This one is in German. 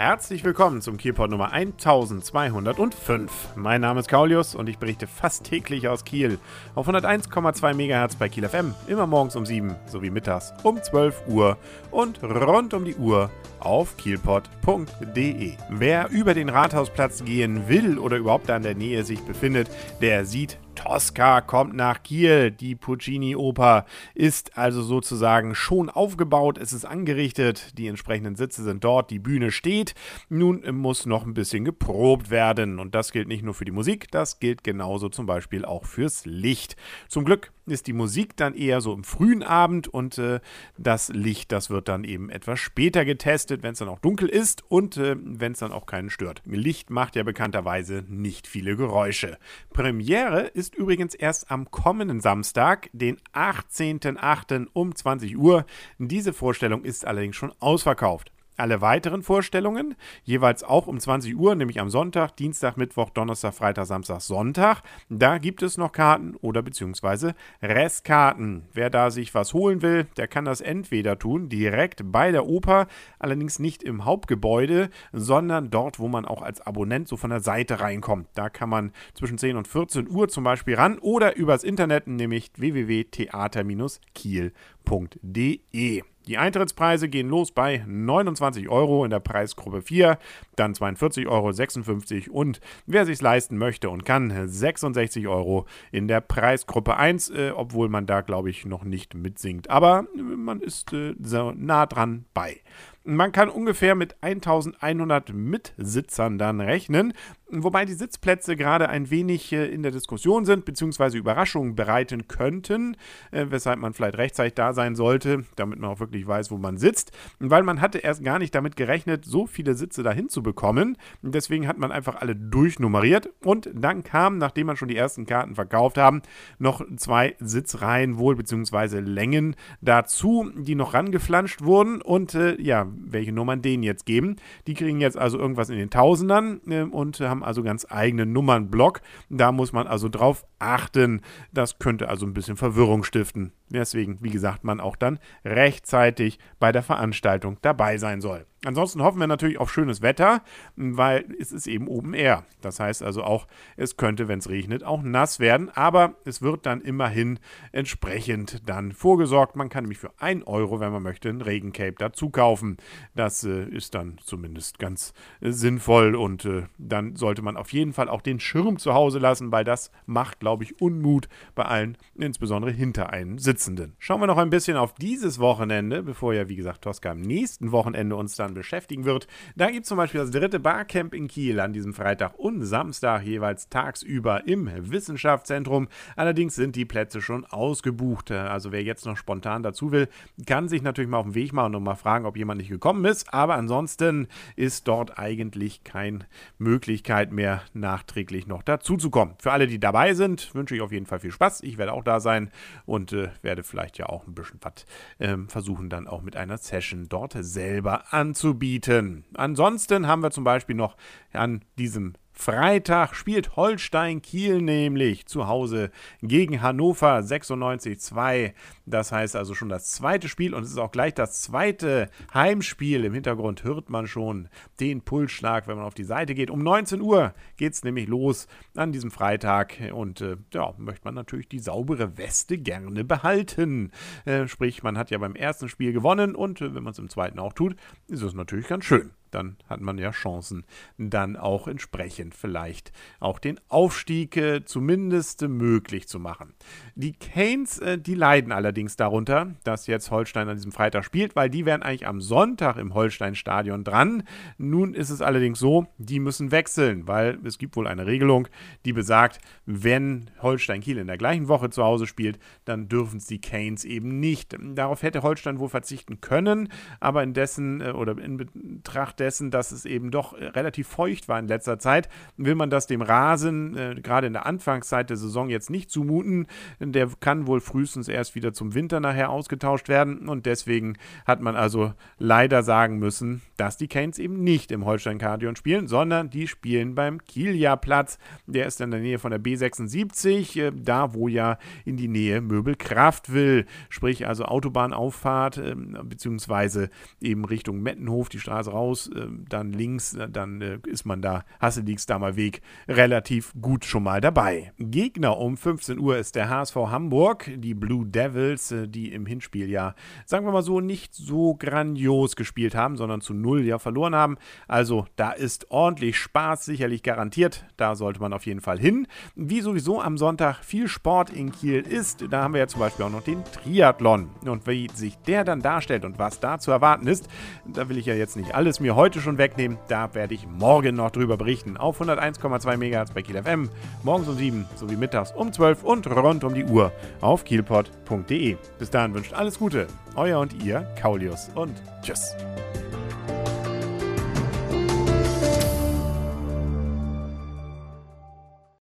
Herzlich willkommen zum Kielport Nummer 1205. Mein Name ist Kaulius und ich berichte fast täglich aus Kiel auf 101,2 MHz bei Kiel FM, immer morgens um 7 sowie mittags um 12 Uhr und rund um die Uhr auf kielpot.de. Wer über den Rathausplatz gehen will oder überhaupt da in der Nähe sich befindet, der sieht Tosca kommt nach Kiel. Die Puccini-Oper ist also sozusagen schon aufgebaut. Es ist angerichtet. Die entsprechenden Sitze sind dort. Die Bühne steht. Nun muss noch ein bisschen geprobt werden. Und das gilt nicht nur für die Musik, das gilt genauso zum Beispiel auch fürs Licht. Zum Glück ist die Musik dann eher so im frühen Abend und äh, das Licht, das wird dann eben etwas später getestet, wenn es dann auch dunkel ist und äh, wenn es dann auch keinen stört. Licht macht ja bekannterweise nicht viele Geräusche. Premiere ist übrigens erst am kommenden Samstag, den 18.08. um 20 Uhr. Diese Vorstellung ist allerdings schon ausverkauft. Alle weiteren Vorstellungen, jeweils auch um 20 Uhr, nämlich am Sonntag, Dienstag, Mittwoch, Donnerstag, Freitag, Samstag, Sonntag. Da gibt es noch Karten oder beziehungsweise Restkarten. Wer da sich was holen will, der kann das entweder tun, direkt bei der Oper, allerdings nicht im Hauptgebäude, sondern dort, wo man auch als Abonnent so von der Seite reinkommt. Da kann man zwischen 10 und 14 Uhr zum Beispiel ran oder übers Internet, nämlich www.theater-kiel.de. Die Eintrittspreise gehen los bei 29 Euro in der Preisgruppe 4, dann 42 Euro, 56 und wer sich leisten möchte und kann, 66 Euro in der Preisgruppe 1, äh, obwohl man da glaube ich noch nicht mitsingt. Aber man ist äh, so nah dran bei. Man kann ungefähr mit 1100 Mitsitzern dann rechnen, wobei die Sitzplätze gerade ein wenig äh, in der Diskussion sind, beziehungsweise Überraschungen bereiten könnten, äh, weshalb man vielleicht rechtzeitig da sein sollte, damit man auch wirklich weiß, wo man sitzt. Weil man hatte erst gar nicht damit gerechnet, so viele Sitze dahin zu bekommen. Deswegen hat man einfach alle durchnummeriert und dann kamen, nachdem man schon die ersten Karten verkauft haben, noch zwei Sitzreihen wohl, beziehungsweise Längen dazu, die noch rangeflanscht wurden und äh, ja, welche Nummern denen jetzt geben. Die kriegen jetzt also irgendwas in den Tausendern äh, und haben also ganz eigenen Nummernblock. Da muss man also drauf achten. Das könnte also ein bisschen Verwirrung stiften. Deswegen, wie gesagt, man auch dann rechtzeitig bei der Veranstaltung dabei sein soll. Ansonsten hoffen wir natürlich auf schönes Wetter, weil es ist eben oben Air. Das heißt also auch, es könnte, wenn es regnet, auch nass werden. Aber es wird dann immerhin entsprechend dann vorgesorgt. Man kann nämlich für 1 Euro, wenn man möchte, ein Regencape dazu kaufen. Das äh, ist dann zumindest ganz äh, sinnvoll und äh, dann sollte man auf jeden Fall auch den Schirm zu Hause lassen, weil das macht, glaube ich, Unmut bei allen, insbesondere hinter einem Sitzenden. Schauen wir noch ein bisschen auf dieses Wochenende, bevor ja, wie gesagt, Tosca am nächsten Wochenende uns dann beschäftigen wird. Da gibt es zum Beispiel das dritte Barcamp in Kiel an diesem Freitag und Samstag jeweils tagsüber im Wissenschaftszentrum. Allerdings sind die Plätze schon ausgebucht. Also wer jetzt noch spontan dazu will, kann sich natürlich mal auf den Weg machen und mal fragen, ob jemand nicht gekommen ist. Aber ansonsten ist dort eigentlich keine Möglichkeit mehr, nachträglich noch dazu zu kommen. Für alle, die dabei sind, wünsche ich auf jeden Fall viel Spaß. Ich werde auch da sein und äh, werde vielleicht ja auch ein bisschen was äh, versuchen, dann auch mit einer Session dort selber anzubieten. Ansonsten haben wir zum Beispiel noch an diesem Freitag spielt Holstein Kiel nämlich zu Hause gegen Hannover 96-2. Das heißt also schon das zweite Spiel und es ist auch gleich das zweite Heimspiel. Im Hintergrund hört man schon den Pulsschlag, wenn man auf die Seite geht. Um 19 Uhr geht es nämlich los an diesem Freitag und äh, ja, möchte man natürlich die saubere Weste gerne behalten. Äh, sprich, man hat ja beim ersten Spiel gewonnen und äh, wenn man es im zweiten auch tut, ist es natürlich ganz schön dann hat man ja Chancen, dann auch entsprechend vielleicht auch den Aufstieg äh, zumindest möglich zu machen. Die Canes, äh, die leiden allerdings darunter, dass jetzt Holstein an diesem Freitag spielt, weil die wären eigentlich am Sonntag im Holstein-Stadion dran. Nun ist es allerdings so, die müssen wechseln, weil es gibt wohl eine Regelung, die besagt, wenn Holstein Kiel in der gleichen Woche zu Hause spielt, dann dürfen es die Canes eben nicht. Darauf hätte Holstein wohl verzichten können, aber indessen äh, oder in Betracht dessen, dass es eben doch äh, relativ feucht war in letzter Zeit, will man das dem Rasen äh, gerade in der Anfangszeit der Saison jetzt nicht zumuten. Der kann wohl frühestens erst wieder zum Winter nachher ausgetauscht werden und deswegen hat man also leider sagen müssen, dass die Canes eben nicht im Holstein-Kardion spielen, sondern die spielen beim Kielia-Platz. Der ist in der Nähe von der B76, äh, da wo ja in die Nähe Möbelkraft will, sprich also Autobahnauffahrt, äh, beziehungsweise eben Richtung Mettenhof, die Straße raus äh, dann links, äh, dann ist man da, Hasse-Diekstamer Weg, relativ gut schon mal dabei. Gegner um 15 Uhr ist der HSV Hamburg, die Blue Devils, die im Hinspiel ja, sagen wir mal so, nicht so grandios gespielt haben, sondern zu null ja verloren haben. Also da ist ordentlich Spaß sicherlich garantiert. Da sollte man auf jeden Fall hin. Wie sowieso am Sonntag viel Sport in Kiel ist, da haben wir ja zum Beispiel auch noch den Triathlon. Und wie sich der dann darstellt und was da zu erwarten ist, da will ich ja jetzt nicht alles mir heute schon wegnehmen. Da werde ich morgen noch drüber berichten. Auf 101,2 MHz bei Kiel FM, morgens um 7 sowie mittags um 12 und rund um die Uhr auf kielpot.de. Bis dahin wünscht alles Gute. Euer und ihr, Kaulius und tschüss.